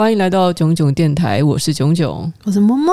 欢迎来到囧囧电台，我是囧囧，我是么么。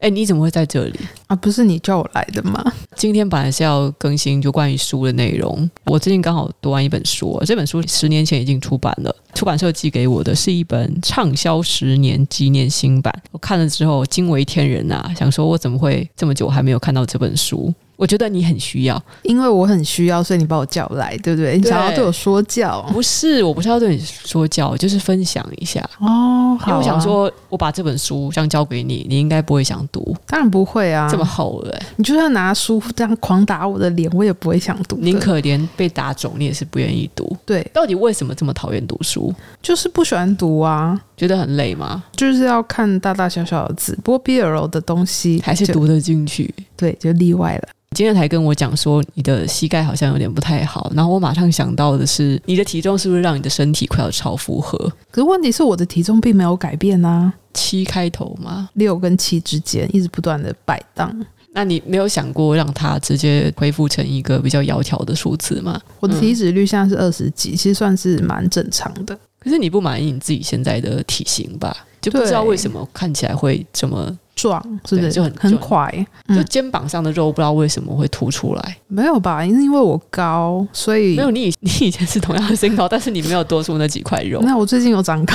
哎，你怎么会在这里啊？不是你叫我来的吗？今天本来是要更新就关于书的内容。我最近刚好读完一本书，这本书十年前已经出版了，出版社寄给我的是一本畅销十年纪念新版。我看了之后惊为天人啊！想说我怎么会这么久还没有看到这本书？我觉得你很需要，因为我很需要，所以你把我叫来，对不对？你想要对我说教？不是，我不是要对你说教，就是分享一下哦。因为我想说，我把这本书这样交给你，你应该不会想读。当然不会啊，这么厚了，你就算拿书这样狂打我的脸，我也不会想读。宁可连被打肿，你也是不愿意读。对，到底为什么这么讨厌读书？就是不喜欢读啊，觉得很累吗？就是要看大大小小的字，不过 BL 的东西还是读得进去。对，就例外了。今天才跟我讲说你的膝盖好像有点不太好，然后我马上想到的是你的体重是不是让你的身体快要超负荷？可是问题是我的体重并没有改变啊，七开头吗？六跟七之间一直不断的摆荡。那你没有想过让它直接恢复成一个比较窈窕的数字吗？我的体脂率现在是二十几，其实算是蛮正常的。可是你不满意你自己现在的体型吧？就不知道为什么看起来会这么壮，是不是就很很快？就肩膀上的肉不知道为什么会凸出来？没有吧？因为因为我高，所以没有你。你以前是同样的身高，但是你没有多出那几块肉。那我最近有长高。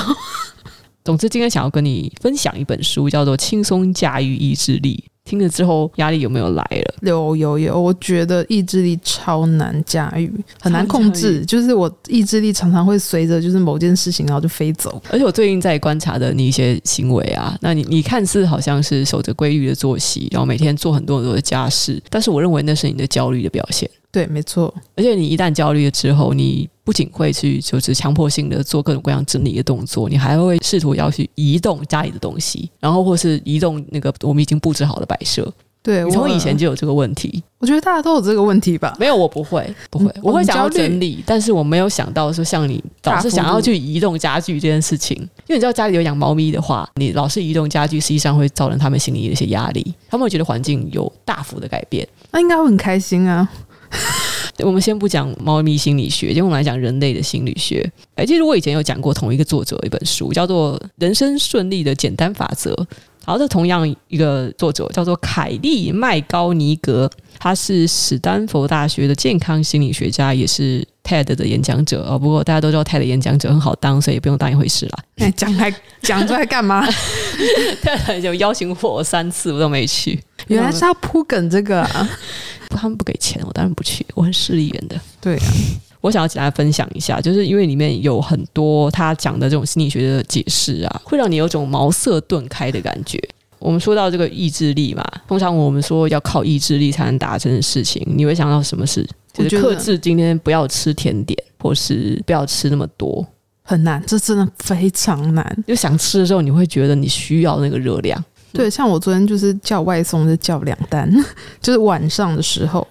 总之，今天想要跟你分享一本书，叫做《轻松驾驭意志力》。听了之后，压力有没有来了？有有有，我觉得意志力超难驾驭，很难控制。就是我意志力常常会随着就是某件事情，然后就飞走。而且我最近在观察的你一些行为啊，那你你看似好像是守着规律的作息，然后每天做很多很多的家事，但是我认为那是你的焦虑的表现。对，没错。而且你一旦焦虑了之后，你不仅会去就是强迫性的做各种各样整理的动作，你还会试图要去移动家里的东西，然后或是移动那个我们已经布置好的摆设。对，我从以前就有这个问题。我觉得大家都有这个问题吧？没有，我不会，不会，我会想要整理，但是我没有想到说像你老是想要去移动家具这件事情。因为你知道家里有养猫咪的话，你老是移动家具，实际上会造成他们心里的一些压力，他们会觉得环境有大幅的改变。那应该会很开心啊。我们先不讲猫咪心理学，就我们来讲人类的心理学。哎，其实我以前有讲过同一个作者一本书，叫做《人生顺利的简单法则》。好，这同样一个作者叫做凯利麦高尼格，他是史丹佛大学的健康心理学家，也是 TED 的演讲者哦。不过大家都知道 TED 的演讲者很好当，所以也不用当一回事啦。哎，讲来讲出来干嘛？TED 有邀请过我三次，我都没去。原来是要铺梗这个啊。他们不给钱，我当然不去。我很势利眼的。对啊，我想要简单分享一下，就是因为里面有很多他讲的这种心理学的解释啊，会让你有种茅塞顿开的感觉。我们说到这个意志力嘛，通常我们说要靠意志力才能达成的事情，你会想到什么事？就是克制今天不要吃甜点，或是不要吃那么多，很难，这真的非常难。就想吃的时候，你会觉得你需要那个热量。对，像我昨天就是叫外送，就叫两单，就是晚上的时候。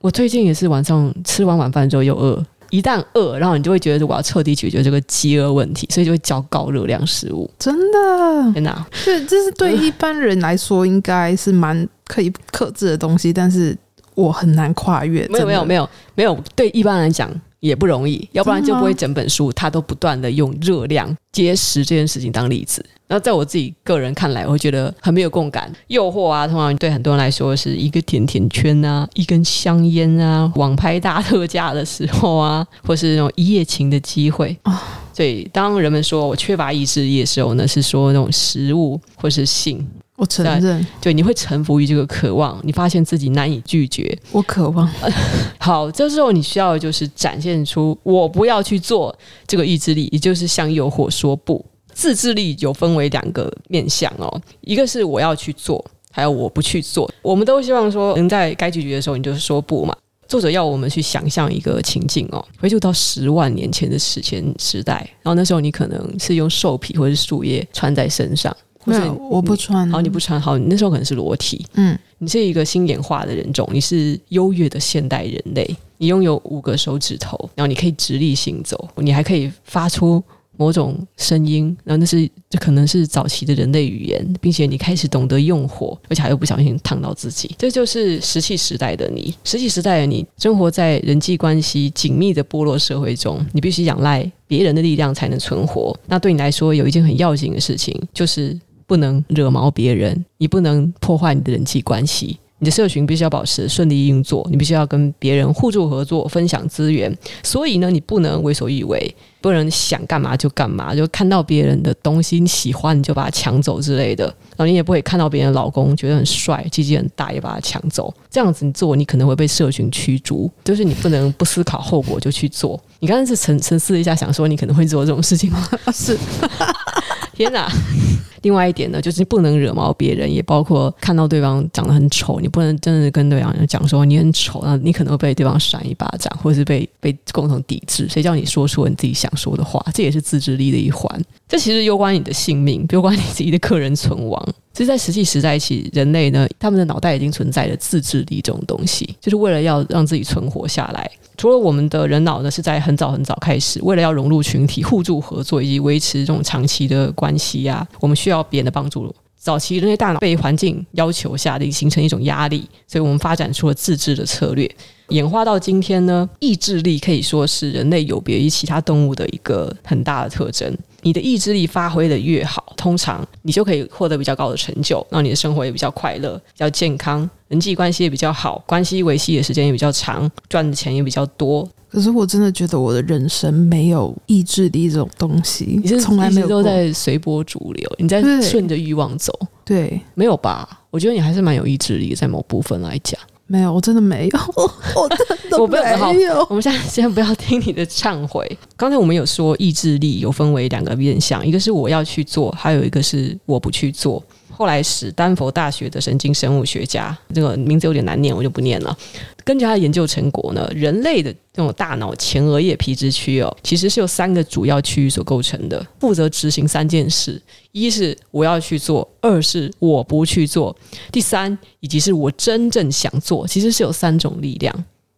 我最近也是晚上吃完晚饭之后又饿，一旦饿，然后你就会觉得我要彻底解决这个饥饿问题，所以就会叫高热量食物。真的，天哪！对，这是对一般人来说应该是蛮可以克制的东西，但是我很难跨越。没有，没有，没有，没有。对一般人来讲也不容易，要不然就不会整本书它都不断的用热量、节食这件事情当例子。那在我自己个人看来，我会觉得很没有共感。诱惑啊，通常对很多人来说是一个甜甜圈啊，一根香烟啊，网拍大特价的时候啊，或是那种一夜情的机会啊。所以，当人们说我缺乏意志力的时候呢，是说那种食物或是性。我承认，对，你会臣服于这个渴望，你发现自己难以拒绝。我渴望。好，这时候你需要的就是展现出我不要去做这个意志力，也就是向诱惑说不。自制力有分为两个面向哦，一个是我要去做，还有我不去做。我们都希望说，能在该拒绝的时候，你就是说不嘛。作者要我们去想象一个情境哦，回溯到十万年前的史前时代，然后那时候你可能是用兽皮或者是树叶穿在身上，没有，我不穿。好，你不穿，好，你那时候可能是裸体，嗯，你是一个新演化的人种，你是优越的现代人类，你拥有五个手指头，然后你可以直立行走，你还可以发出。某种声音，然后那是这可能是早期的人类语言，并且你开始懂得用火，而且还又不小心烫到自己，这就是石器时代的你。石器时代的你，生活在人际关系紧密的部落社会中，你必须仰赖别人的力量才能存活。那对你来说，有一件很要紧的事情，就是不能惹毛别人，你不能破坏你的人际关系。你的社群必须要保持顺利运作，你必须要跟别人互助合作、分享资源。所以呢，你不能为所欲为，不能想干嘛就干嘛，就看到别人的东西你喜欢你就把它抢走之类的。然后你也不会看到别人的老公觉得很帅、鸡鸡很大也把它抢走。这样子你做，你可能会被社群驱逐。就是你不能不思考后果就去做。你刚才是沉沉思一下，想说你可能会做这种事情吗？是。天哪！另外一点呢，就是不能惹毛别人，也包括看到对方长得很丑，你不能真的跟对方讲说你很丑，那你可能会被对方扇一巴掌，或者是被被共同抵制。谁叫你说出你自己想说的话？这也是自制力的一环。这其实攸关你的性命，攸关你自己的个人存亡。其实，在石器时代起，人类呢，他们的脑袋已经存在着自制力这种东西，就是为了要让自己存活下来。除了我们的人脑呢，是在很早很早开始，为了要融入群体、互助合作以及维持这种长期的关系呀、我们需要要别人的帮助。早期人类大脑被环境要求下的形成一种压力，所以我们发展出了自制的策略。演化到今天呢，意志力可以说是人类有别于其他动物的一个很大的特征。你的意志力发挥的越好，通常你就可以获得比较高的成就，让你的生活也比较快乐、比较健康，人际关系也比较好，关系维系的时间也比较长，赚的钱也比较多。可是我真的觉得我的人生没有意志力这种东西，你是从来没有都在随波逐流，你在顺着欲望走，对，没有吧？我觉得你还是蛮有意志力，在某部分来讲。没有，我真的没有，我真的没有。我们现在先不要听你的忏悔。刚才我们有说，意志力有分为两个面向，一个是我要去做，还有一个是我不去做。后来，史丹佛大学的神经生物学家，这个名字有点难念，我就不念了。根据他的研究成果呢，人类的这种大脑前额叶皮质区哦，其实是由三个主要区域所构成的，负责执行三件事：一是我要去做，二是我不去做，第三以及是我真正想做。其实是有三种力量。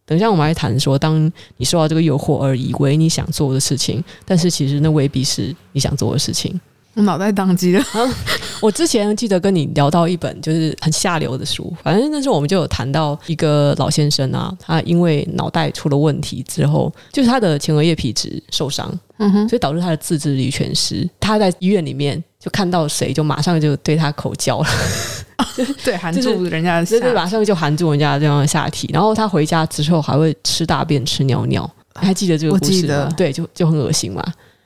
等一下，我们来谈说，当你受到这个诱惑而以为你想做的事情，但是其实那未必是你想做的事情。我脑袋宕机了。我之前记得跟你聊到一本就是很下流的书，反正那时候我们就有谈到一个老先生啊，他因为脑袋出了问题之后，就是他的前额叶皮质受伤，嗯哼，所以导致他的自制力全失。他在医院里面就看到谁，就马上就对他口交了，对，含住人家的，对对，马上就含住人家这样的下体。然后他回家之后还会吃大便、吃尿尿，你还记得这个故事吗？对，就就很恶心嘛。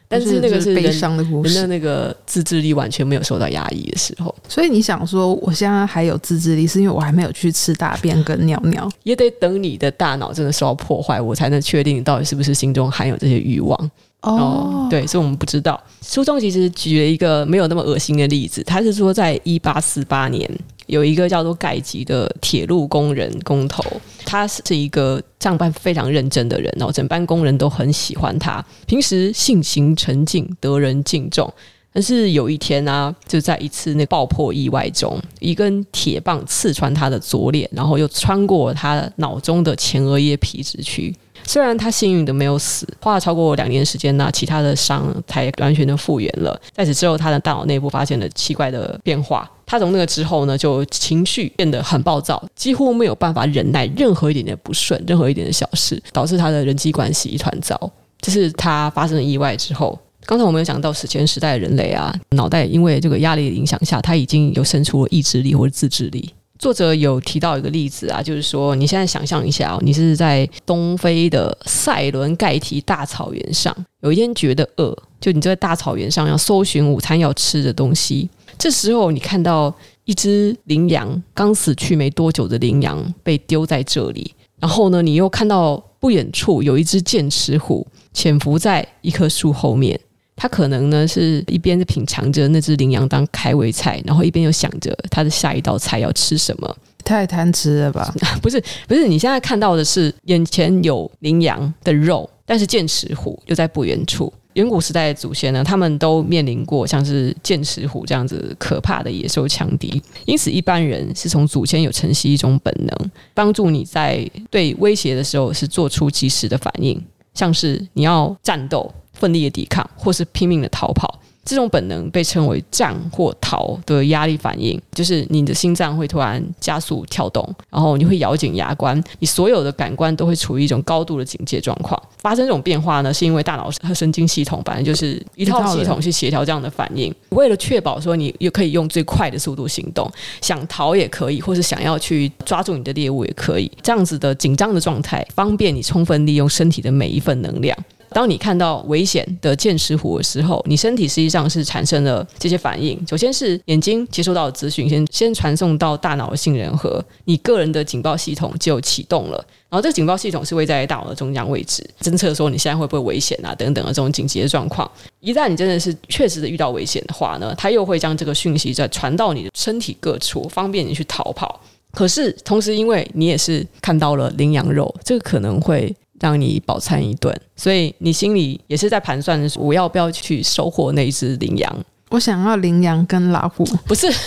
但是那个是悲伤的故事，人的那个自制力完全没有受到压抑的时候。所以你想说，我现在还有自制力，是因为我还没有去吃大便跟尿尿，也得等你的大脑真的受到破坏，我才能确定你到底是不是心中含有这些欲望。哦，对，所以我们不知道。书中其实举了一个没有那么恶心的例子，他是说在一八四八年。有一个叫做盖吉的铁路工人工头，他是一个上班非常认真的人，然后整班工人都很喜欢他，平时性情沉静，得人敬重。但是有一天呢、就在一次那爆破意外中，一根铁棒刺穿他的左脸，然后又穿过他脑中的前额叶皮质区。虽然他幸运的没有死，花了超过两年时间呢，其他的伤才完全的复原了。在此之后，他的大脑内部发现了奇怪的变化。他从那个之后呢，就情绪变得很暴躁，几乎没有办法忍耐任何一点点不顺，任何一点的小事，导致他的人际关系一团糟。这是他发生了意外之后。刚才我们有讲到史前时代的人类啊，脑袋因为这个压力的影响下，他已经有生出了意志力或者自制力。作者有提到一个例子啊，就是说你现在想象一下哦，你是在东非的塞伦盖提大草原上，有一天觉得饿，就你在大草原上要搜寻午餐要吃的东西，这时候你看到一只羚羊刚死去没多久的羚羊被丢在这里，然后呢，你又看到不远处有一只剑齿虎潜伏在一棵树后面。他可能呢是一边品尝着那只羚羊当开胃菜，然后一边又想着他的下一道菜要吃什么。太贪吃了吧？不是，不是，你现在看到的是眼前有羚羊的肉，但是剑齿虎又在不远处。远古时代的祖先呢，他们都面临过像是剑齿虎这样子可怕的野兽强敌，因此一般人是从祖先有承袭一种本能，帮助你在对威胁的时候是做出及时的反应。像是你要战斗、奋力的抵抗，或是拼命的逃跑。这种本能被称为战或逃的压力反应，就是你的心脏会突然加速跳动，然后你会咬紧牙关，你所有的感官都会处于一种高度的警戒状况。发生这种变化呢，是因为大脑和神经系统反正就是一套系统去协调这样的反应。为了确保说你又可以用最快的速度行动，想逃也可以，或是想要去抓住你的猎物也可以，这样子的紧张的状态，方便你充分利用身体的每一份能量。当你看到危险的剑齿虎的时候，你身体实际上是产生了这些反应。首先是眼睛接收到的资讯，先先传送到大脑的杏仁核，你个人的警报系统就启动了。然后这个警报系统是位在大脑的中央位置，侦测说你现在会不会危险啊等等的这种紧急的状况。一旦你真的是确实的遇到危险的话呢，它又会将这个讯息再传到你的身体各处，方便你去逃跑。可是同时，因为你也是看到了羚羊肉，这个可能会。让你饱餐一顿，所以你心里也是在盘算，我要不要去收获那一只羚羊？我想要羚羊跟老虎，不是。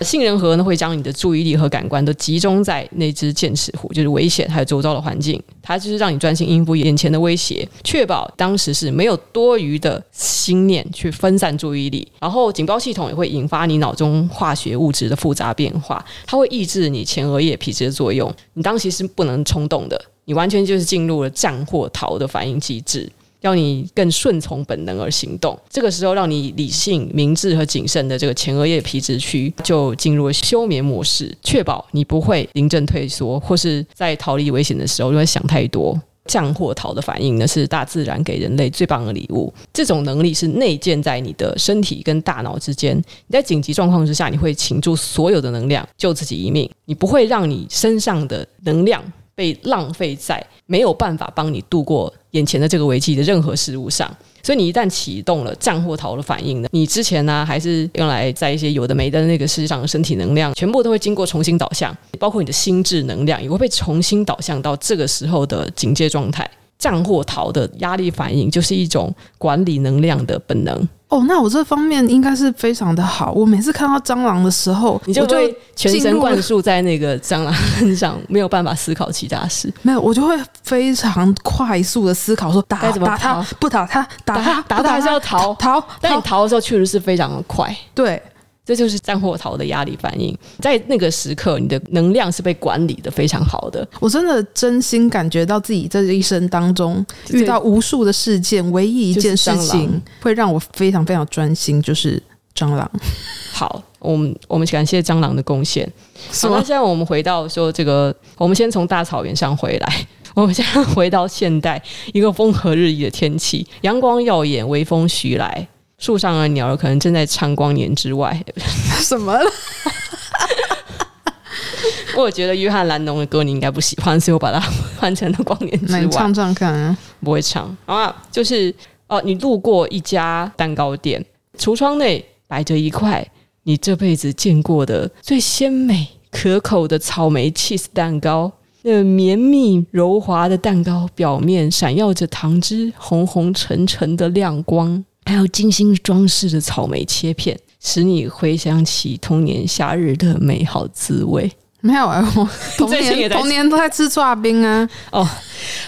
杏仁核呢，会将你的注意力和感官都集中在那只剑齿虎，就是危险还有周遭的环境，它就是让你专心应付眼前的威胁，确保当时是没有多余的心念去分散注意力。然后警报系统也会引发你脑中化学物质的复杂变化，它会抑制你前额叶皮质的作用，你当时是不能冲动的。你完全就是进入了战或逃的反应机制，要你更顺从本能而行动。这个时候，让你理性、明智和谨慎的这个前额叶皮质区就进入了休眠模式，确保你不会临阵退缩，或是在逃离危险的时候就会想太多。战或逃的反应呢，是大自然给人类最棒的礼物。这种能力是内建在你的身体跟大脑之间。你在紧急状况之下，你会倾注所有的能量救自己一命，你不会让你身上的能量。被浪费在没有办法帮你度过眼前的这个危机的任何事物上，所以你一旦启动了战或逃的反应呢，你之前呢、还是用来在一些有的没的那个世界上的身体能量，全部都会经过重新导向，包括你的心智能量也会被重新导向到这个时候的警戒状态。战或逃的压力反应就是一种管理能量的本能。哦，那我这方面应该是非常的好。我每次看到蟑螂的时候，你就会全神贯注在那个蟑螂身上，没有办法思考其他事。没有，我就会非常快速的思考说，说打怎么打他，不打他，打他，打他还是要逃逃。但你逃的时候确实是非常的快。对。这就是战或逃的压力反应，在那个时刻，你的能量是被管理的非常好的。我真的真心感觉到自己在这一生当中遇到无数的事件，唯一一件事情会让我非常非常专心，就是蟑螂。好，我们我们感谢蟑螂的贡献。好，那现在我们回到说这个，我们先从大草原上回来，我们现在回到现代，一个风和日丽的天气，阳光耀眼，微风徐来。树上的鸟儿可能正在唱《光年之外》，什么了？我觉得约翰·兰农的歌你应该不喜欢，所以我把它换成了《光年之外》。你唱唱看啊？不会唱。好啊，就是哦、呃，你路过一家蛋糕店，橱窗内摆着一块你这辈子见过的最鲜美可口的草莓 cheese 蛋糕。那个绵密柔滑的蛋糕表面闪耀着糖汁，红红沉沉的亮光。还有精心装饰的草莓切片，使你回想起童年夏日的美好滋味。没有啊，我 童年童年都在吃抓冰啊。哦，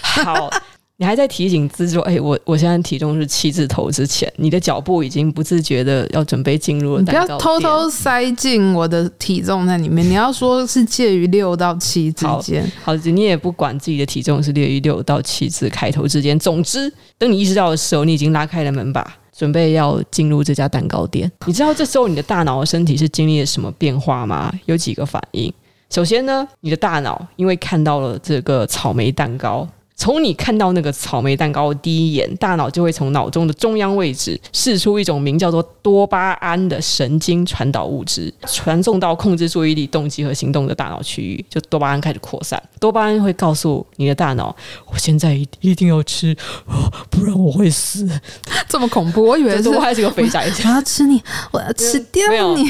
好，你还在提醒自己说：“哎，我我现在体重是七字头之前，你的脚步已经不自觉的要准备进入了。”不要偷偷塞进我的体重在里面。你要说是介于六到七之间，好，你也不管自己的体重是介于六到七字开头之间。总之，等你意识到的时候，你已经拉开了门把。准备要进入这家蛋糕店，你知道这时候你的大脑和身体是经历了什么变化吗？有几个反应。首先呢，你的大脑因为看到了这个草莓蛋糕。从你看到那个草莓蛋糕的第一眼，大脑就会从脑中的中央位置释出一种名叫做多巴胺的神经传导物质，传送到控制注意力、动机和行动的大脑区域，就多巴胺开始扩散。多巴胺会告诉你的大脑：“我现在一一定要吃，不然我会死。”这么恐怖，我以为是我还是个肥宅。我要吃你，我要吃掉你。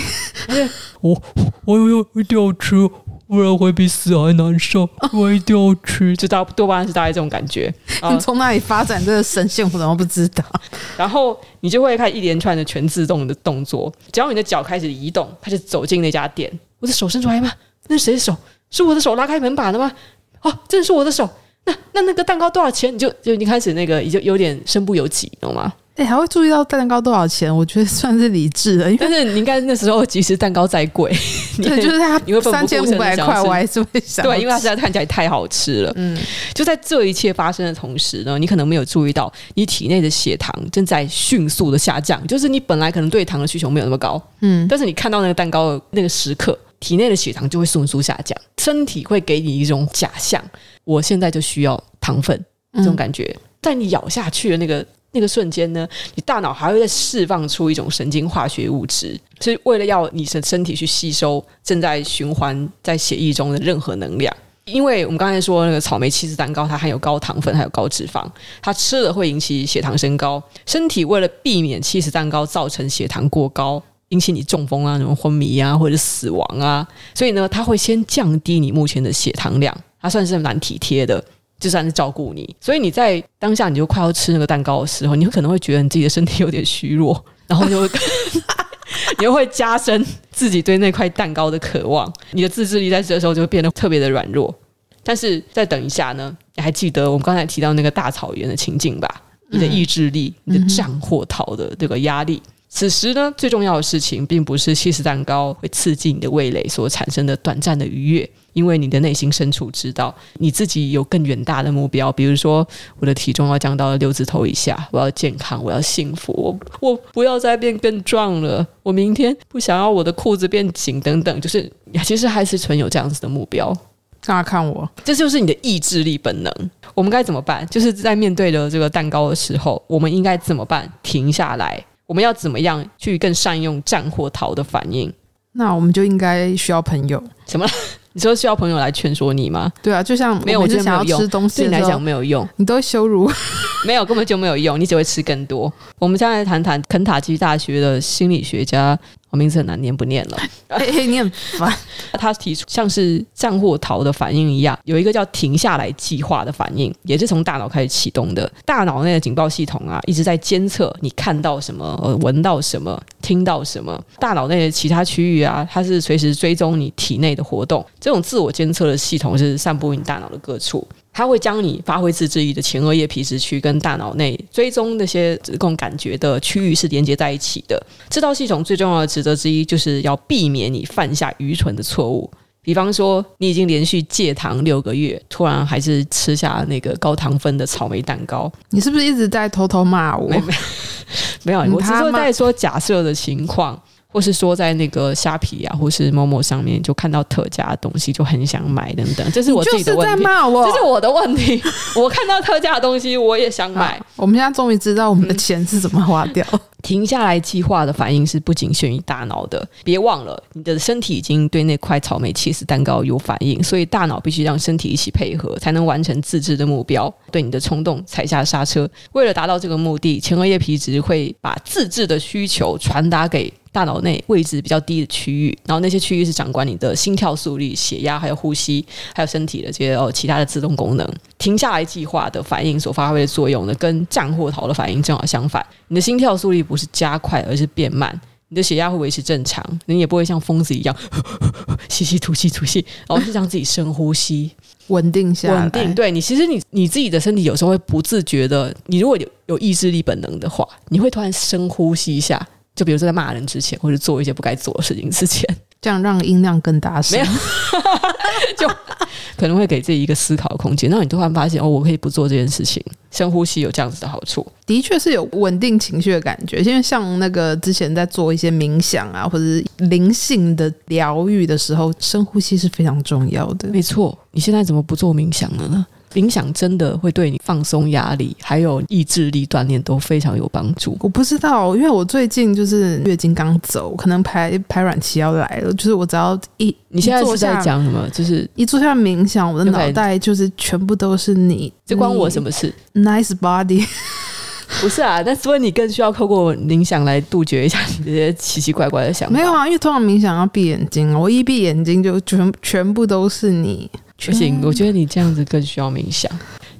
我我我一定要吃。不然会比死还难受，我一定要吃。就大多半是大概这种感觉。你从哪里发展这个神仙？我怎么不知道？然后你就会看一连串的全自动的动作。只要你的脚开始移动，他就走进那家店。我的手伸出来吗？那是谁的手？是我的手拉开门把的吗？哦，真的是我的手。那那那个蛋糕多少钱？你就就你开始那个你就有点身不由己，懂吗？哎、欸，还会注意到蛋糕多少钱？我觉得算是理智的，因为但是你应该那时候即使蛋糕再贵，对，就是它 三千五百块，我还是会想对，因为它实在看起来太好吃了。嗯，就在这一切发生的同时呢，你可能没有注意到，你体内的血糖正在迅速的下降。就是你本来可能对糖的需求没有那么高，嗯，但是你看到那个蛋糕的那个时刻，体内的血糖就会迅速下降，身体会给你一种假象，我现在就需要糖分这种感觉，在你咬下去的那个。那个瞬间呢，你大脑还会再释放出一种神经化学物质，是为了要你的身体去吸收正在循环在血液中的任何能量。因为我们刚才说那个草莓起司蛋糕，它含有高糖分，还有高脂肪，它吃了会引起血糖升高。身体为了避免起司蛋糕造成血糖过高，引起你中风啊、什么昏迷啊，或者死亡啊，所以呢，它会先降低你目前的血糖量，它算是蛮体贴的。就算是照顾你，所以你在当下你就快要吃那个蛋糕的时候，你可能会觉得你自己的身体有点虚弱，然后就会 你又会加深自己对那块蛋糕的渴望，你的自制力在这时候就会变得特别的软弱。但是再等一下呢，你还记得我们刚才提到那个大草原的情境吧？你的意志力，你的战或逃的这个压力。此时呢，最重要的事情并不是起司蛋糕会刺激你的味蕾所产生的短暂的愉悦，因为你的内心深处知道你自己有更远大的目标，比如说我的体重要降到六字头以下，我要健康，我要幸福，我我不要再变更壮了，我明天不想要我的裤子变紧等等，就是其实还是存有这样子的目标。大家看我，这就是你的意志力本能。我们该怎么办？就是在面对着这个蛋糕的时候，我们应该怎么办？停下来。我们要怎么样去更善用战或逃的反应？那我们就应该需要朋友。什么？你说需要朋友来劝说你吗？对啊，就像没有，我就想要吃东西，对你来讲没有用，你都会羞辱，没有，根本就没有用，你只会吃更多。我们现在来谈谈肯塔基大学的心理学家。我名字很难念，不念了。嘿 嘿，你很烦。他提出像是战或逃的反应一样，有一个叫停下来计划的反应，也是从大脑开始启动的。大脑内的警报系统啊，一直在监测你看到什么、闻到什么、听到什么。大脑内的其他区域啊，它是随时追踪你体内的活动。这种自我监测的系统是散布于大脑的各处。它会将你发挥自制力的前额叶皮质区跟大脑内追踪那些供感觉的区域是连接在一起的。这套系统最重要的职责之一，就是要避免你犯下愚蠢的错误。比方说，你已经连续戒糖六个月，突然还是吃下那个高糖分的草莓蛋糕，你是不是一直在偷偷骂我？没，没有，我只是在说假设的情况。或是说在那个虾皮啊，或是某某上面就看到特价的东西就很想买等等，这是我自己的问题。在骂我，这是我的问题。我看到特价的东西我也想买。我们现在终于知道我们的钱是怎么花掉。嗯、停下来计划的反应是不仅限于大脑的，别忘了你的身体已经对那块草莓起司蛋糕有反应，所以大脑必须让身体一起配合，才能完成自制的目标，对你的冲动踩下刹车。为了达到这个目的，前额叶皮质会把自制的需求传达给。大脑内位置比较低的区域，然后那些区域是掌管你的心跳速率、血压，还有呼吸，还有身体的这些哦其他的自动功能。停下来计划的反应所发挥的作用呢，跟战或逃的反应正好相反。你的心跳速率不是加快，而是变慢；你的血压会维持正常，你也不会像疯子一样吸气吐气吐气，然后是让自己深呼吸，稳定下来。稳定，对你，其实你你自己的身体有时候会不自觉的，你如果有有意志力本能的话，你会突然深呼吸一下。就比如说在骂人之前，或者做一些不该做的事情之前，这样让音量更大声，就可能会给自己一个思考的空间。那你突然发现哦，我可以不做这件事情，深呼吸有这样子的好处，的确是有稳定情绪的感觉。因为像那个之前在做一些冥想啊，或者是灵性的疗愈的时候，深呼吸是非常重要的。没错，你现在怎么不做冥想了呢？冥想真的会对你放松压力，还有意志力锻炼都非常有帮助。我不知道，因为我最近就是月经刚走，可能排排卵期要来了。就是我只要一，你现在是在讲什么？就是一坐下冥想，我的脑袋就是全部都是你，这关我什么事？Nice body，不是啊，但所以你更需要透过冥想来杜绝一下你这些奇奇怪怪的想法。没有啊，因为通常冥想要闭眼睛，我一闭眼睛就全全部都是你。不行，我觉得你这样子更需要冥想。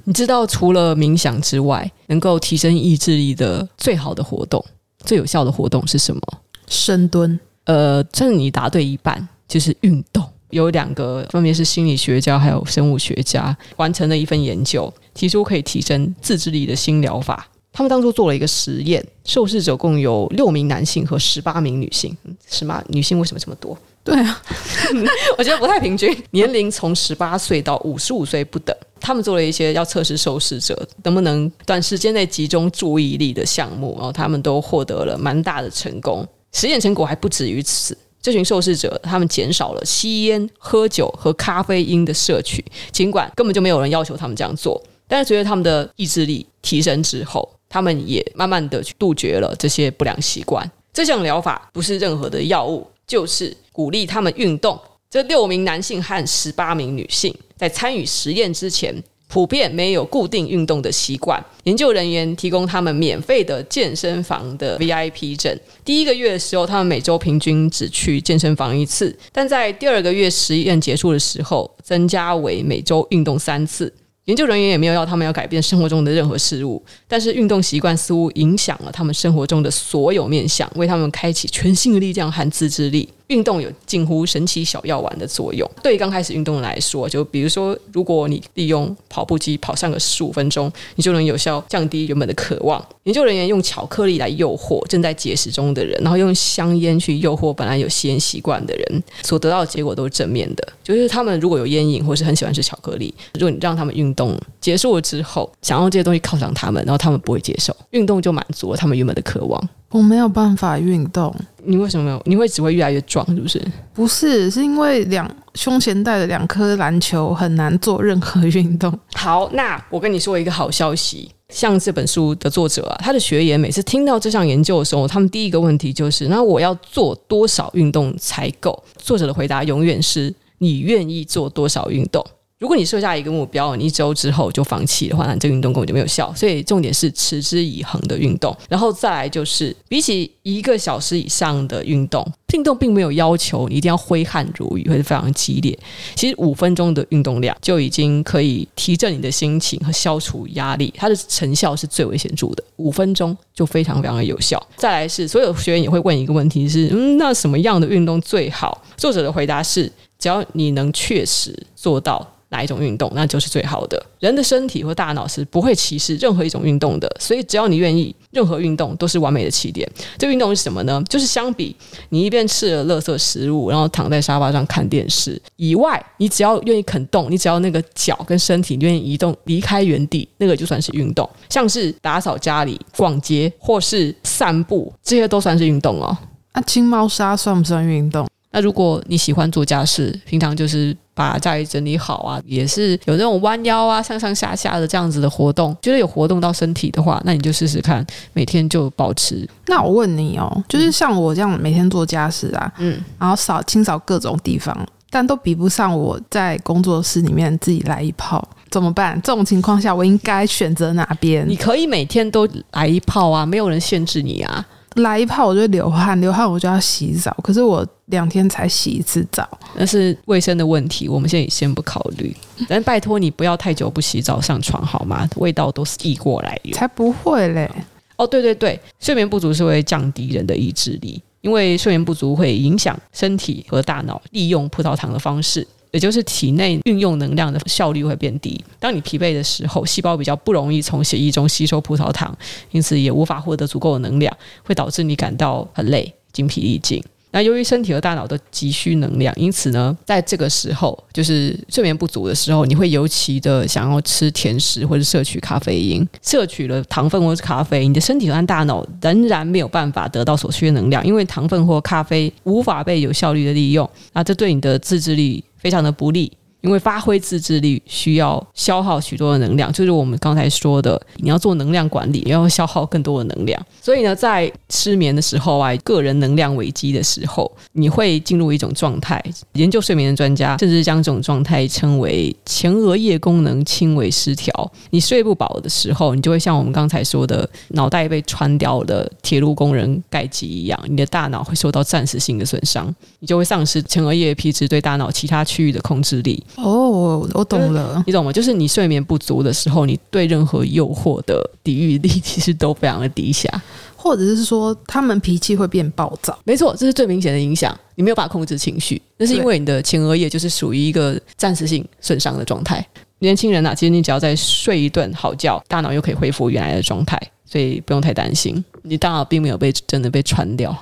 你知道，除了冥想之外，能够提升意志力的最好的活动、最有效的活动是什么？深蹲。呃，这你答对一半，就是运动。有两个，分别是心理学家还有生物学家完成了一份研究，提出可以提升自制力的新疗法。他们当初做了一个实验，受试者共有六名男性和十八名女性。十八女性为什么这么多？对啊，我觉得不太平均，年龄从十八岁到五十五岁不等。他们做了一些要测试受试者能不能短时间内集中注意力的项目，然后他们都获得了蛮大的成功。实验成果还不止于此。这群受试者，他们减少了吸烟、喝酒和咖啡因的摄取，尽管根本就没有人要求他们这样做。但是随着他们的意志力提升之后，他们也慢慢的去杜绝了这些不良习惯。这项疗法不是任何的药物，就是鼓励他们运动。这六名男性和十八名女性在参与实验之前，普遍没有固定运动的习惯，研究人员提供他们免费的健身房的 VIP 证。第一个月的时候，他们每周平均只去健身房一次，但在第二个月实验结束的时候，增加为每周运动三次。研究人员也没有要他们要改变生活中的任何事物，但是运动习惯似乎影响了他们生活中的所有面向，为他们开启全新的力量和自制力。运动有近乎神奇小药丸的作用。对于刚开始运动来说，就比如说，如果你利用跑步机跑上个十五分钟，你就能有效降低原本的渴望。研究人员用巧克力来诱惑正在节食中的人，然后用香烟去诱惑本来有吸烟习惯的人，所得到的结果都是正面的。就是他们如果有烟瘾或是很喜欢吃巧克力，如果你让他们运动结束了之后，想用这些东西犒赏他们，然后他们不会接受，运动就满足了他们原本的渴望。我没有办法运动，你为什么没有？你会只会越来越壮，是不是？不是，是因为两胸前带的两颗篮球很难做任何运动。好，那我跟你说一个好消息，像这本书的作者啊，他的学员每次听到这项研究的时候，他们第一个问题就是：那我要做多少运动才够？作者的回答永远是：你愿意做多少运动？如果你设下一个目标，你一周之后就放弃的话，那这个运动根本就没有效。所以重点是持之以恒的运动。然后再来就是，比起一个小时以上的运动，运动并没有要求你一定要挥汗如雨，或者非常激烈。其实五分钟的运动量就已经可以提振你的心情和消除压力，它的成效是最为显著的。五分钟就非常非常的有效。再来是，所有学员也会问一个问题是：嗯，那什么样的运动最好？作者的回答是：只要你能确实做到。哪一种运动，那就是最好的。人的身体和大脑是不会歧视任何一种运动的，所以只要你愿意，任何运动都是完美的起点。这运动是什么呢？就是相比你一边吃了垃圾食物，然后躺在沙发上看电视以外，你只要愿意肯动，你只要那个脚跟身体愿意移动，离开原地，那个就算是运动。像是打扫家里、逛街或是散步，这些都算是运动哦。那清猫砂算不算运动？那如果你喜欢做家事，平常就是。把家里整理好啊，也是有那种弯腰啊、上上下下的这样子的活动，觉得有活动到身体的话，那你就试试看，每天就保持。那我问你哦，就是像我这样每天做家事啊，嗯，然后扫清扫各种地方，但都比不上我在工作室里面自己来一泡，怎么办？这种情况下，我应该选择哪边？你可以每天都来一泡啊，没有人限制你啊。来一泡我就流汗，流汗我就要洗澡。可是我两天才洗一次澡，那是卫生的问题。我们现在也先不考虑。但拜托你不要太久不洗澡上床好吗？味道都是溢过来的。才不会嘞！哦，对对对，睡眠不足是会降低人的意志力，因为睡眠不足会影响身体和大脑利用葡萄糖的方式。也就是体内运用能量的效率会变低。当你疲惫的时候，细胞比较不容易从血液中吸收葡萄糖，因此也无法获得足够的能量，会导致你感到很累、精疲力尽。那由于身体和大脑都急需能量，因此呢，在这个时候，就是睡眠不足的时候，你会尤其的想要吃甜食或者摄取咖啡因。摄取了糖分或是咖啡，你的身体和大脑仍然没有办法得到所需的能量，因为糖分或咖啡无法被有效率的利用。那这对你的自制力非常的不利。因为发挥自制力需要消耗许多的能量，就是我们刚才说的，你要做能量管理，要消耗更多的能量。所以呢，在失眠的时候啊，个人能量危机的时候，你会进入一种状态。研究睡眠的专家甚至将这种状态称为前额叶功能轻微失调。你睡不饱的时候，你就会像我们刚才说的，脑袋被穿掉的铁路工人盖机一样，你的大脑会受到暂时性的损伤，你就会丧失前额叶皮质对大脑其他区域的控制力。哦，我懂了，你懂吗？就是你睡眠不足的时候，你对任何诱惑的抵御力其实都非常的低下，或者是说他们脾气会变暴躁。没错，这是最明显的影响。你没有办法控制情绪，那是因为你的前额叶就是属于一个暂时性损伤的状态。年轻人呐、啊，其实你只要再睡一顿好觉，大脑又可以恢复原来的状态，所以不用太担心。你大脑并没有被真的被穿掉。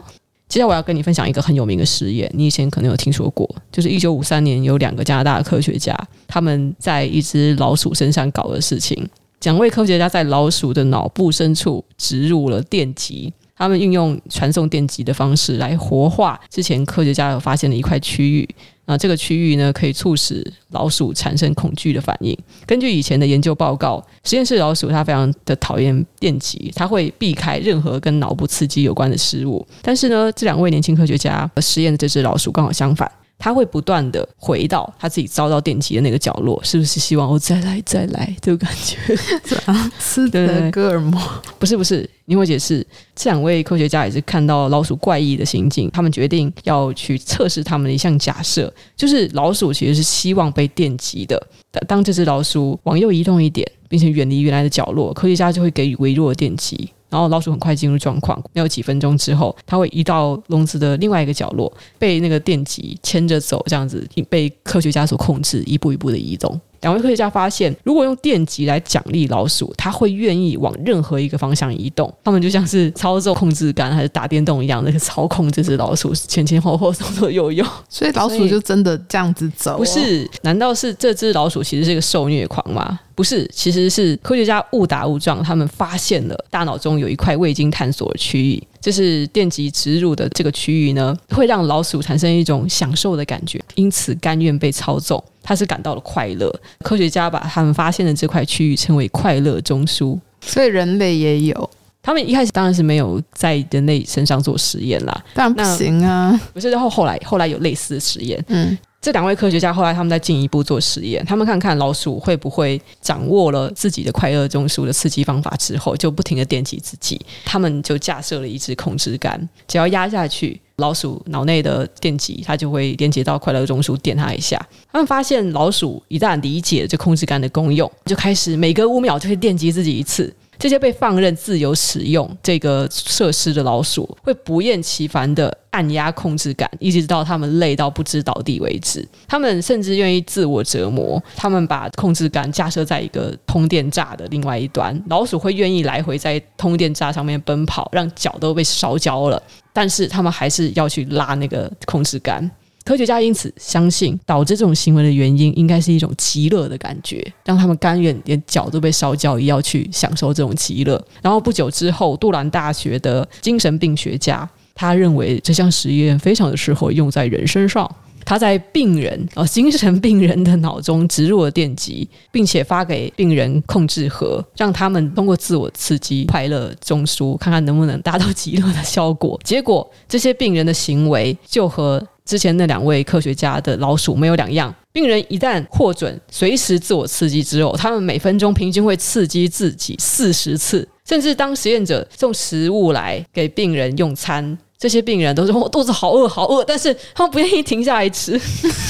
接下来我要跟你分享一个很有名的实验，你以前可能有听说过，就是一九五三年有两个加拿大的科学家，他们在一只老鼠身上搞的事情。两位科学家在老鼠的脑部深处植入了电极。他们运用传送电极的方式来活化之前科学家有发现的一块区域，那这个区域呢，可以促使老鼠产生恐惧的反应。根据以前的研究报告，实验室老鼠它非常的讨厌电极，它会避开任何跟脑部刺激有关的事物。但是呢，这两位年轻科学家实验的这只老鼠刚好相反。他会不断的回到他自己遭到电击的那个角落，是不是希望我再来再来这个感觉？斯德哥尔摩？不是不是，因为解释这两位科学家也是看到老鼠怪异的行径，他们决定要去测试他们的一项假设，就是老鼠其实是希望被电击的。当这只老鼠往右移动一点，并且远离原来的角落，科学家就会给予微弱的电击。然后老鼠很快进入状况，没有几分钟之后，它会移到笼子的另外一个角落，被那个电极牵着走，这样子被科学家所控制，一步一步的移动。两位科学家发现，如果用电极来奖励老鼠，它会愿意往任何一个方向移动。他们就像是操纵控制杆还是打电动一样，那个操控这只老鼠前前后后左左右右。所以老鼠就真的这样子走哦？不是？难道是这只老鼠其实是一个受虐狂吗？不是，其实是科学家误打误撞，他们发现了大脑中有一块未经探索的区域，就是电极植入的这个区域呢，会让老鼠产生一种享受的感觉，因此甘愿被操纵。他是感到了快乐。科学家把他们发现的这块区域称为快乐中枢。所以人类也有。他们一开始当然是没有在人类身上做实验啦，当然不行啊。不是，然后后来后来有类似的实验。嗯，这两位科学家后来他们再进一步做实验，他们看看老鼠会不会掌握了自己的快乐中枢的刺激方法之后，就不停地电击自己。他们就架设了一支控制杆，只要压下去。老鼠脑内的电极，它就会连接到快乐中枢，电它一下。他们发现，老鼠一旦理解这控制杆的功用，就开始每隔五秒就会电击自己一次。这些被放任自由使用这个设施的老鼠，会不厌其烦地按压控制杆，一直到他们累到不知倒地为止。他们甚至愿意自我折磨。他们把控制杆架设在一个通电栅的另外一端，老鼠会愿意来回在通电栅上面奔跑，让脚都被烧焦了。但是他们还是要去拉那个控制杆。科学家因此相信，导致这种行为的原因应该是一种极乐的感觉，让他们甘愿连脚都被烧焦，也要去享受这种极乐。然后不久之后，杜兰大学的精神病学家他认为这项实验非常的适合用在人身上。他在病人呃精神病人的脑中植入了电极，并且发给病人控制盒，让他们通过自我刺激快乐中枢，看看能不能达到极乐的效果。结果这些病人的行为就和之前那两位科学家的老鼠没有两样，病人一旦获准随时自我刺激之后，他们每分钟平均会刺激自己四十次，甚至当实验者送食物来给病人用餐，这些病人都说我肚子好饿好饿，但是他们不愿意停下来吃，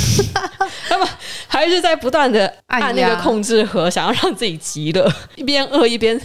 他们还是在不断的按那个控制盒，想要让自己极乐，一边饿一边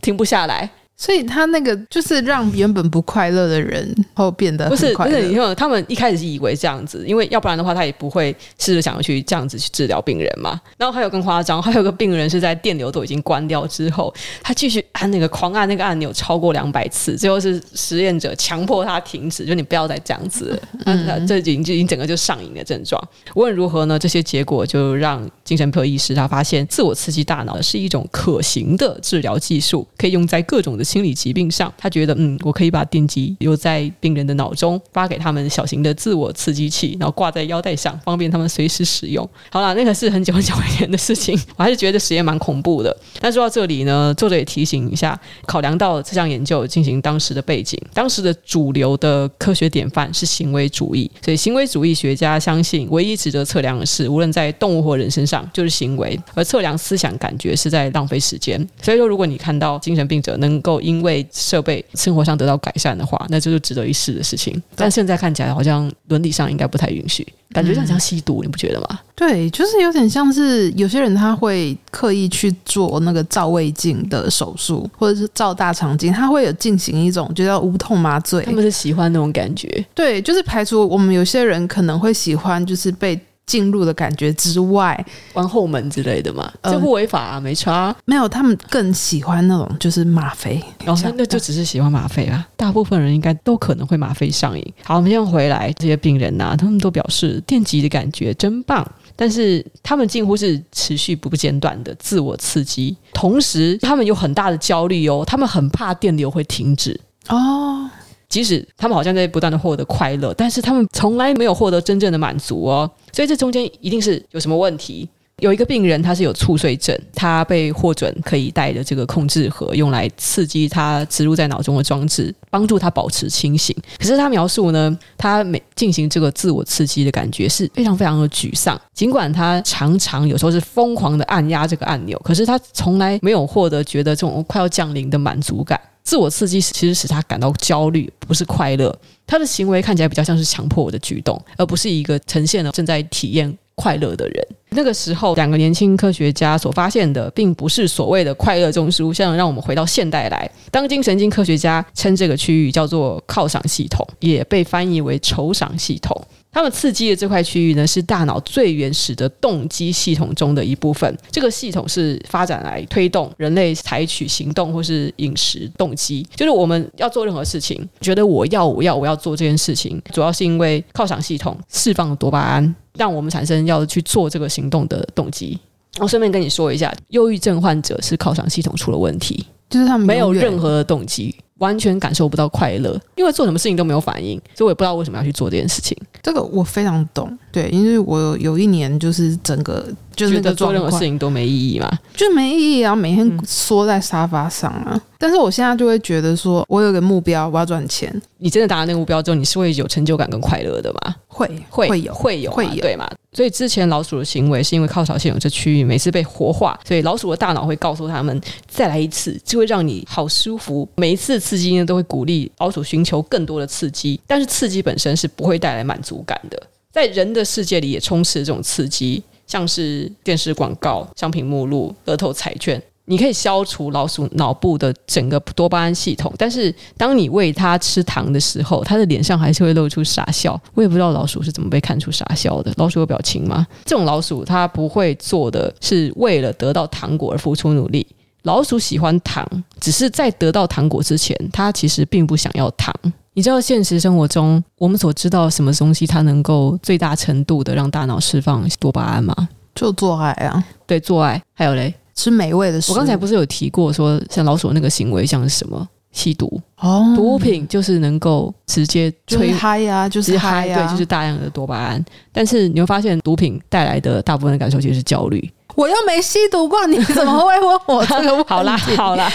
停不下来。所以他那个就是让原本不快乐的人后变得不是不是，你说他们一开始是以为这样子，因为要不然的话他也不会试着想要去这样子去治疗病人嘛。然后还有更夸张，还有个病人是在电流都已经关掉之后，他继续按那个狂按那个按钮超过两百次，最后是实验者强迫他停止，就你不要再这样子了，嗯，这已经就已经整个就上瘾的症状。无论如何呢，这些结果就让精神科医师他发现，自我刺激大脑是一种可行的治疗技术，可以用在各种的。心理疾病上，他觉得嗯，我可以把电极留在病人的脑中，发给他们小型的自我刺激器，然后挂在腰带上，方便他们随时使用。好了，那个是很久很久以前的事情，我还是觉得实验蛮恐怖的。但说到这里呢，作者也提醒一下，考量到这项研究进行当时的背景，当时的主流的科学典范是行为主义，所以行为主义学家相信，唯一值得测量的是，无论在动物或人身上，就是行为，而测量思想感觉是在浪费时间。所以说，如果你看到精神病者能够因为设备生活上得到改善的话，那就是值得一试的事情。但现在看起来好像伦理上应该不太允许。感觉像像吸毒，嗯、你不觉得吗？对，就是有点像是有些人他会刻意去做那个照胃镜的手术，或者是照大肠镜，他会有进行一种就叫无痛麻醉。他们是喜欢那种感觉，对，就是排除我们有些人可能会喜欢，就是被。进入的感觉之外，关后门之类的嘛，这不违法啊，没差。没有，他们更喜欢那种就是吗啡，然后那就只是喜欢吗啡啊。大部分人应该都可能会吗啡上瘾。好，我们现在回来，这些病人呐，他们都表示电击的感觉真棒，但是他们近乎是持续不间断的自我刺激，同时他们有很大的焦虑哦，他们很怕电流会停止哦。即使他们好像在不断的获得快乐，但是他们从来没有获得真正的满足哦。所以这中间一定是有什么问题。有一个病人他是有猝睡症，他被获准可以带着这个控制盒，用来刺激他植入在脑中的装置，帮助他保持清醒。可是他描述呢，他每进行这个自我刺激的感觉是非常非常的沮丧。尽管他常常有时候是疯狂的按压这个按钮，可是他从来没有获得觉得这种快要降临的满足感。自我刺激其实使他感到焦虑，不是快乐。他的行为看起来比较像是强迫我的举动，而不是一个呈现了正在体验快乐的人。那个时候，两个年轻科学家所发现的，并不是所谓的快乐中枢。像让我们回到现代来，当今神经科学家称这个区域叫做犒赏系统，也被翻译为酬赏系统。他们刺激的这块区域呢，是大脑最原始的动机系统中的一部分。这个系统是发展来推动人类采取行动或是饮食动机，就是我们要做任何事情，觉得我要我要我要做这件事情，主要是因为犒赏系统释放多巴胺，让我们产生要去做这个行动的动机。我顺便跟你说一下，忧郁症患者是犒赏系统出了问题，就是他们没有任何的动机。完全感受不到快乐，因为做什么事情都没有反应，所以我也不知道为什么要去做这件事情。这个我非常懂，对，因为我有一年就是整个就是觉得做任何事情都没意义嘛，就没意义啊，每天缩在沙发上啊。嗯、但是我现在就会觉得说，我有个目标，我要赚钱。你真的达到那个目标之后，你是会有成就感跟快乐的嘛？会会会有会有会有对吗？所以之前老鼠的行为是因为靠巢系统这区域每次被活化，所以老鼠的大脑会告诉他们再来一次，就会让你好舒服。每一次刺激呢，都会鼓励老鼠寻求更多的刺激，但是刺激本身是不会带来满足感的。在人的世界里也充斥这种刺激，像是电视广告、商品目录、额头彩券。你可以消除老鼠脑部的整个多巴胺系统，但是当你喂它吃糖的时候，它的脸上还是会露出傻笑。我也不知道老鼠是怎么被看出傻笑的。老鼠有表情吗？这种老鼠它不会做的是为了得到糖果而付出努力。老鼠喜欢糖，只是在得到糖果之前，它其实并不想要糖。你知道现实生活中我们所知道什么东西它能够最大程度的让大脑释放多巴胺吗？就做爱啊，对，做爱，还有嘞。吃美味的食物。我刚才不是有提过说，像老鼠那个行为像是什么？吸毒哦，毒品就是能够直接催嗨呀，就是嗨呀，对，就是大量的多巴胺。但是你会发现，毒品带来的大部分的感受其实是焦虑。我又没吸毒过，你怎么会问我这个问题？好啦，好啦，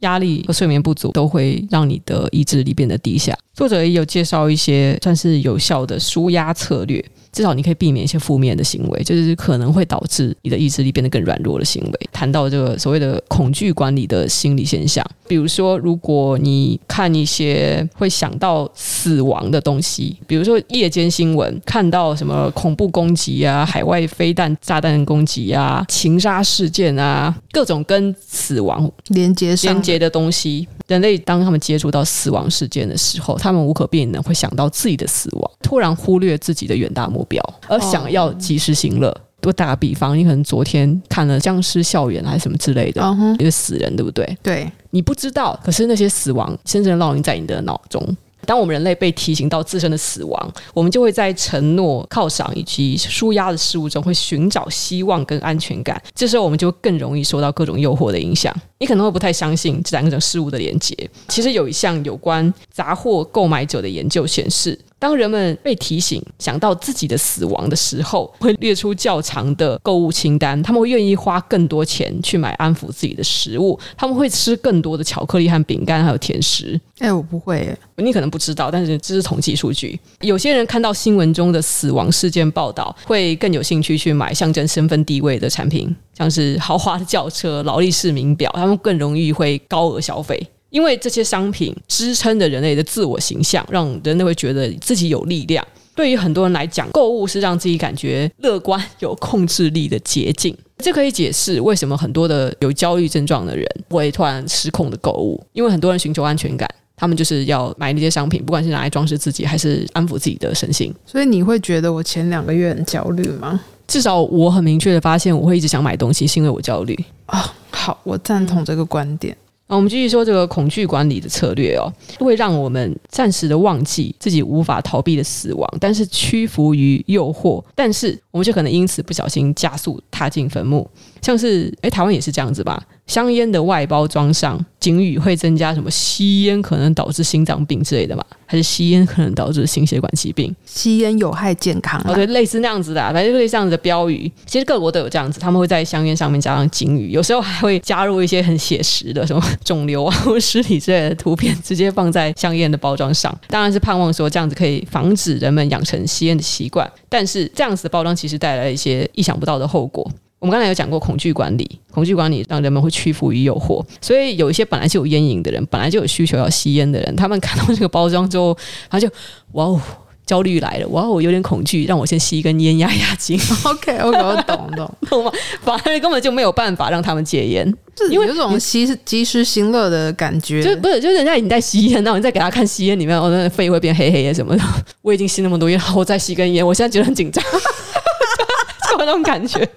压力和睡眠不足都会让你的意志力变得低下。作者也有介绍一些算是有效的舒压策略。至少你可以避免一些负面的行为，就是可能会导致你的意志力变得更软弱的行为。谈到这个所谓的恐惧管理的心理现象，比如说，如果你看一些会想到死亡的东西，比如说夜间新闻看到什么恐怖攻击啊、海外飞弹、炸弹攻击啊、情杀事件啊，各种跟死亡连接连接的东西，人类当他们接触到死亡事件的时候，他们无可避免的会想到自己的死亡，突然忽略自己的远大目标。而想要及时行乐。多打个比方，你可能昨天看了《僵尸校园》还是什么之类的，一个死人，对不对？对，你不知道，可是那些死亡深深烙印在你的脑中。当我们人类被提醒到自身的死亡，我们就会在承诺、犒赏以及舒压的事物中，会寻找希望跟安全感。这时候，我们就更容易受到各种诱惑的影响。你可能会不太相信这两种事物的连接。其实有一项有关杂货购买者的研究显示，当人们被提醒想到自己的死亡的时候，会列出较长的购物清单。他们会愿意花更多钱去买安抚自己的食物。他们会吃更多的巧克力和饼干，还有甜食。哎、欸，我不会耶。你可能不知道，但是这是统计数据。有些人看到新闻中的死亡事件报道，会更有兴趣去买象征身份地位的产品，像是豪华的轿车、劳力士名表。他们更容易会高额消费。因为这些商品支撑着人类的自我形象，让人类会觉得自己有力量。对于很多人来讲，购物是让自己感觉乐观、有控制力的捷径。这可以解释为什么很多的有焦虑症状的人会突然失控的购物，因为很多人寻求安全感，他们就是要买那些商品，不管是拿来装饰自己，还是安抚自己的身心。所以你会觉得我前两个月很焦虑吗？至少我很明确的发现，我会一直想买东西，是因为我焦虑。啊、哦，好，我赞同这个观点。那我们继续说这个恐惧管理的策略哦，会让我们暂时的忘记自己无法逃避的死亡，但是屈服于诱惑，但是我们就可能因此不小心加速踏进坟墓。像是诶，台湾也是这样子吧？香烟的外包装上警语会增加什么吸烟可能导致心脏病之类的吗？还是吸烟可能导致心血管疾病？吸烟有害健康？哦，对，类似那样子的，反正类似这样子的标语。其实各国都有这样子，他们会在香烟上面加上警语，有时候还会加入一些很写实的什么肿瘤啊或尸体之类的图片，直接放在香烟的包装上。当然是盼望说这样子可以防止人们养成吸烟的习惯，但是这样子的包装其实带来一些意想不到的后果。我们刚才有讲过恐惧管理，恐惧管理让人们会屈服于诱惑，所以有一些本来就有烟瘾的人，本来就有需求要吸烟的人，他们看到这个包装之后，他就哇哦，焦虑来了，哇哦，有点恐惧，让我先吸一根烟压压惊。OK，我懂懂懂，懂吗？反而根本就没有办法让他们戒烟，因为有种吸及时行乐的感觉，就不是，就是人家已经在吸烟，然后你再给他看吸烟里面，我的肺会变黑黑的什么的。我已经吸那么多烟，我再吸根烟，我现在觉得很紧张，就那种感觉。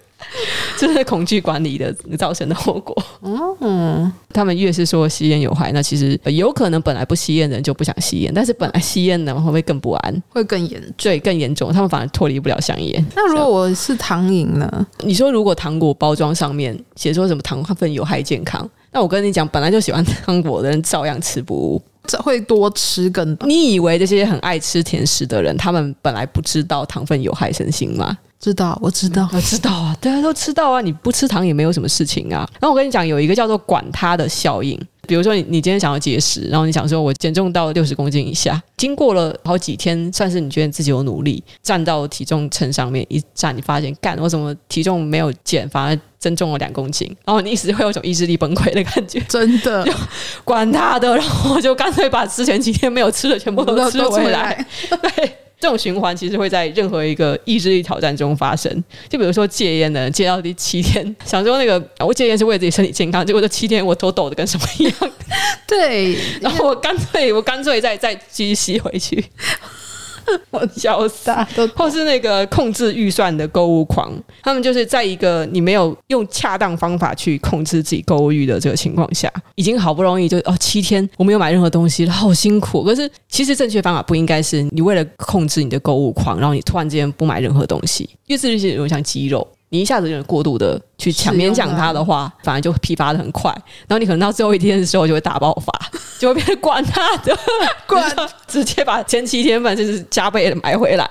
这是恐惧管理的造成的后果。嗯，他们越是说吸烟有害，那其实有可能本来不吸烟的人就不想吸烟，但是本来吸烟的人会不会更不安？会更严，对，更严重。他们反而脱离不了香烟。那如果我是糖瘾呢？你说如果糖果包装上面写说什么糖分有害健康，那我跟你讲，本来就喜欢糖果的人照样吃不误，这会多吃更多。你以为这些很爱吃甜食的人，他们本来不知道糖分有害身心吗？知道，我知道，我知道啊，大家都知道啊。你不吃糖也没有什么事情啊。然后我跟你讲，有一个叫做“管它的效应”。比如说，你你今天想要节食，然后你想说我减重到六十公斤以下，经过了好几天，算是你觉得自己有努力，站到体重秤上面一站，你发现干，我怎么体重没有减，反而增重了两公斤？然后你一时会有种意志力崩溃的感觉。真的，管他的，然后我就干脆把之前几天没有吃的全部都吃回来。对。这种循环其实会在任何一个意志力挑战中发生。就比如说戒烟的，戒到第七天，想说那个我戒烟是为了自己身体健康，结果这七天我都抖的跟什么一样。对，然后我干脆我干脆再再继续吸回去。我笑死，或是那个控制预算的购物狂，他们就是在一个你没有用恰当方法去控制自己购物欲的这个情况下，已经好不容易就哦七天我没有买任何东西了，好辛苦。可是其实正确方法不应该是你为了控制你的购物狂，然后你突然之间不买任何东西，因为这些有点像肌肉。你一下子有点过度的去强勉强它的话，反而就批发的很快。然后你可能到最后一天的时候就会大爆发，就会变成管他的，管 直接把前七天份就是加倍的买回来。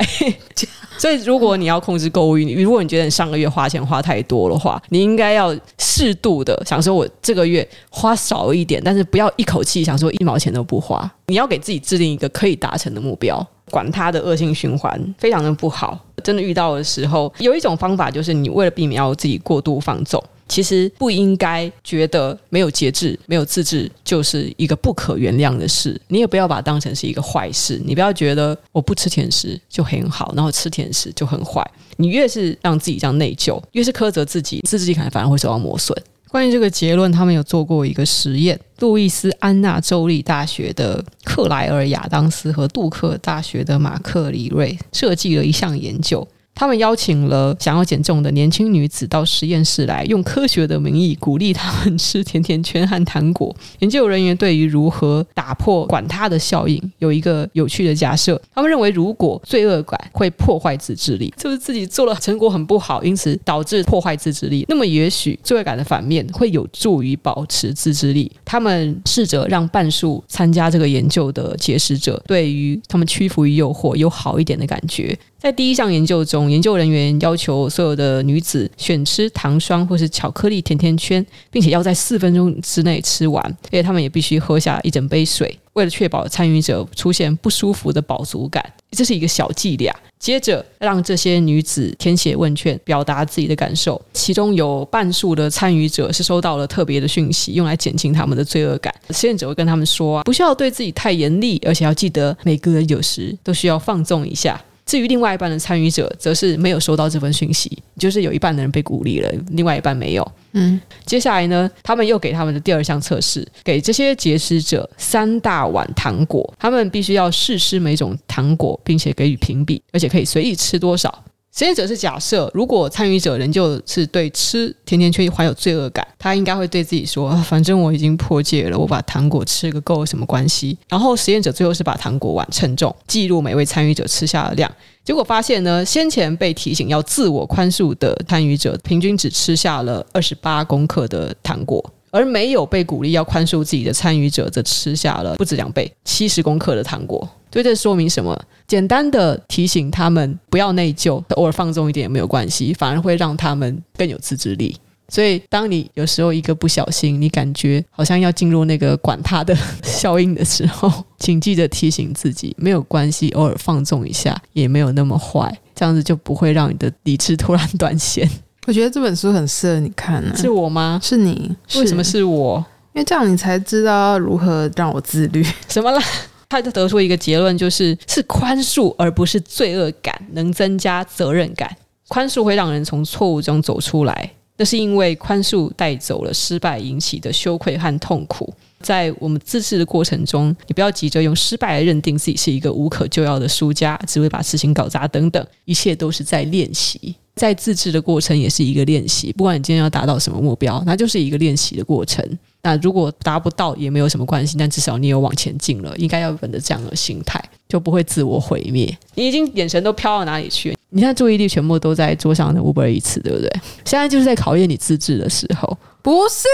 所以如果你要控制购物欲，如果你觉得你上个月花钱花太多的话，你应该要适度的想说，我这个月花少一点，但是不要一口气想说一毛钱都不花。你要给自己制定一个可以达成的目标。管他的恶性循环，非常的不好。真的遇到的时候，有一种方法就是，你为了避免要自己过度放纵，其实不应该觉得没有节制、没有自制就是一个不可原谅的事。你也不要把它当成是一个坏事。你不要觉得我不吃甜食就很好，然后吃甜食就很坏。你越是让自己这样内疚，越是苛责自己，自制力可能反而会受到磨损。关于这个结论，他们有做过一个实验。路易斯安那州立大学的克莱尔亚当斯和杜克大学的马克里瑞设计了一项研究。他们邀请了想要减重的年轻女子到实验室来，用科学的名义鼓励她们吃甜甜圈和糖果。研究人员对于如何打破“管他的效应”有一个有趣的假设。他们认为，如果罪恶感会破坏自制力，就是自己做了成果很不好，因此导致破坏自制力，那么也许罪恶感的反面会有助于保持自制力。他们试着让半数参加这个研究的节食者对于他们屈服于诱惑有好一点的感觉。在第一项研究中，研究人员要求所有的女子选吃糖霜或是巧克力甜甜圈，并且要在四分钟之内吃完，而且他们也必须喝下一整杯水，为了确保参与者出现不舒服的饱足感。这是一个小伎俩。接着，让这些女子填写问卷，表达自己的感受。其中有半数的参与者是收到了特别的讯息，用来减轻他们的罪恶感。实验者会跟他们说：“不需要对自己太严厉，而且要记得每个人有时都需要放纵一下。”至于另外一半的参与者，则是没有收到这份讯息，就是有一半的人被鼓励了，另外一半没有。嗯，接下来呢，他们又给他们的第二项测试，给这些节食者三大碗糖果，他们必须要试吃每种糖果，并且给予评比，而且可以随意吃多少。实验者是假设，如果参与者仍旧是对吃甜甜圈怀有罪恶感，他应该会对自己说：“反正我已经破戒了，我把糖果吃个够什么关系？”然后实验者最后是把糖果碗称重，记录每位参与者吃下的量。结果发现呢，先前被提醒要自我宽恕的参与者，平均只吃下了二十八公克的糖果，而没有被鼓励要宽恕自己的参与者，则吃下了不止两倍，七十公克的糖果。对，这说明什么？简单的提醒他们不要内疚，偶尔放纵一点也没有关系，反而会让他们更有自制力。所以，当你有时候一个不小心，你感觉好像要进入那个管他的 效应的时候，请记得提醒自己，没有关系，偶尔放纵一下也没有那么坏，这样子就不会让你的理智突然断线。我觉得这本书很适合你看呢。是我吗？是你？为什么是我？因为这样你才知道如何让我自律。什么啦？他就得出一个结论，就是是宽恕而不是罪恶感能增加责任感。宽恕会让人从错误中走出来，那是因为宽恕带走了失败引起的羞愧和痛苦。在我们自制的过程中，你不要急着用失败来认定自己是一个无可救药的输家，只会把事情搞砸等等，一切都是在练习。在自制的过程也是一个练习，不管你今天要达到什么目标，那就是一个练习的过程。那如果达不到也没有什么关系，但至少你有往前进了，应该要本着这样的心态，就不会自我毁灭。你已经眼神都飘到哪里去？你现在注意力全部都在桌上的 Uber Eats，对不对？现在就是在考验你自制的时候，不是？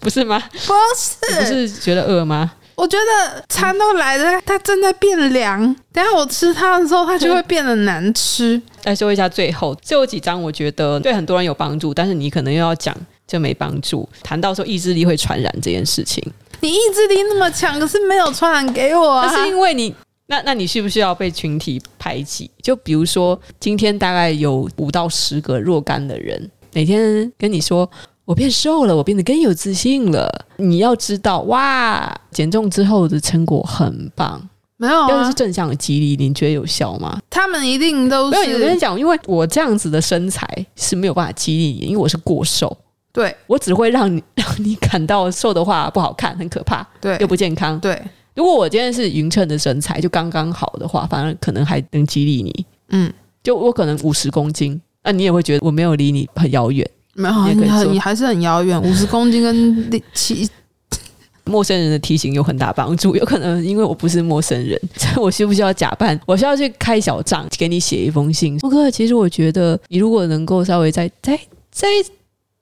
不是吗？不是？不是觉得饿吗？我觉得餐都来了，它正在变凉。等下我吃它的时候，它就会变得难吃。再说一下最后最后几章，我觉得对很多人有帮助，但是你可能又要讲。就没帮助。谈到说意志力会传染这件事情，你意志力那么强，可是没有传染给我啊。那是因为你，那那你需不需要被群体排挤？就比如说，今天大概有五到十个若干的人，每天跟你说我变瘦了，我变得更有自信了。你要知道，哇，减重之后的成果很棒。没有、啊，要是正向的激励，你觉得有效吗？他们一定都是。没有，有人讲，因为我这样子的身材是没有办法激励你，因为我是过瘦。对，我只会让你 让你感到瘦的话不好看，很可怕，对，又不健康。对，如果我今天是匀称的身材，就刚刚好的话，反而可能还能激励你。嗯，就我可能五十公斤，那你也会觉得我没有离你很遥远。没有，你很你还是很遥远。五十公斤跟七 陌生人的体型有很大帮助。有可能因为我不是陌生人，所以我需不需要假扮？我需要去开小账，给你写一封信。莫哥，其实我觉得你如果能够稍微再再再。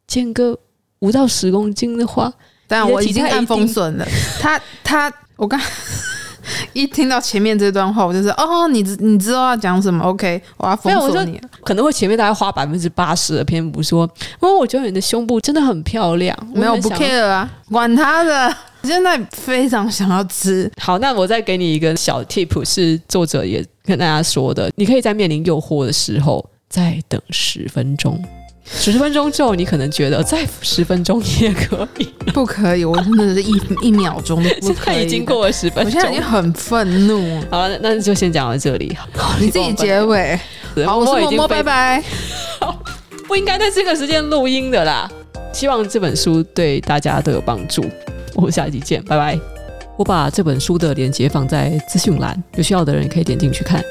减个五到十公斤的话，但我已经按封损了。他他，我刚一听到前面这段话，我就是哦，你你知道要讲什么？OK，我要封锁你。可能会前面大概花百分之八十的篇幅说，因为，我觉得你的胸部真的很漂亮。没有不 care 啊，管他的。现在非常想要吃。好，那我再给你一个小 tip，是作者也跟大家说的，你可以在面临诱惑的时候，再等十分钟。十分钟之后，你可能觉得再十分钟也可以，不可以？我真的是一一秒钟都不可以。已经过了十分钟，我现在已经很愤怒。好了，那就先讲到这里。好，你自己结尾。好，我是默默，拜拜。不应该在这个时间录音的啦。希望这本书对大家都有帮助。我们下期见，拜拜。我把这本书的链接放在资讯栏，有需要的人可以点进去看。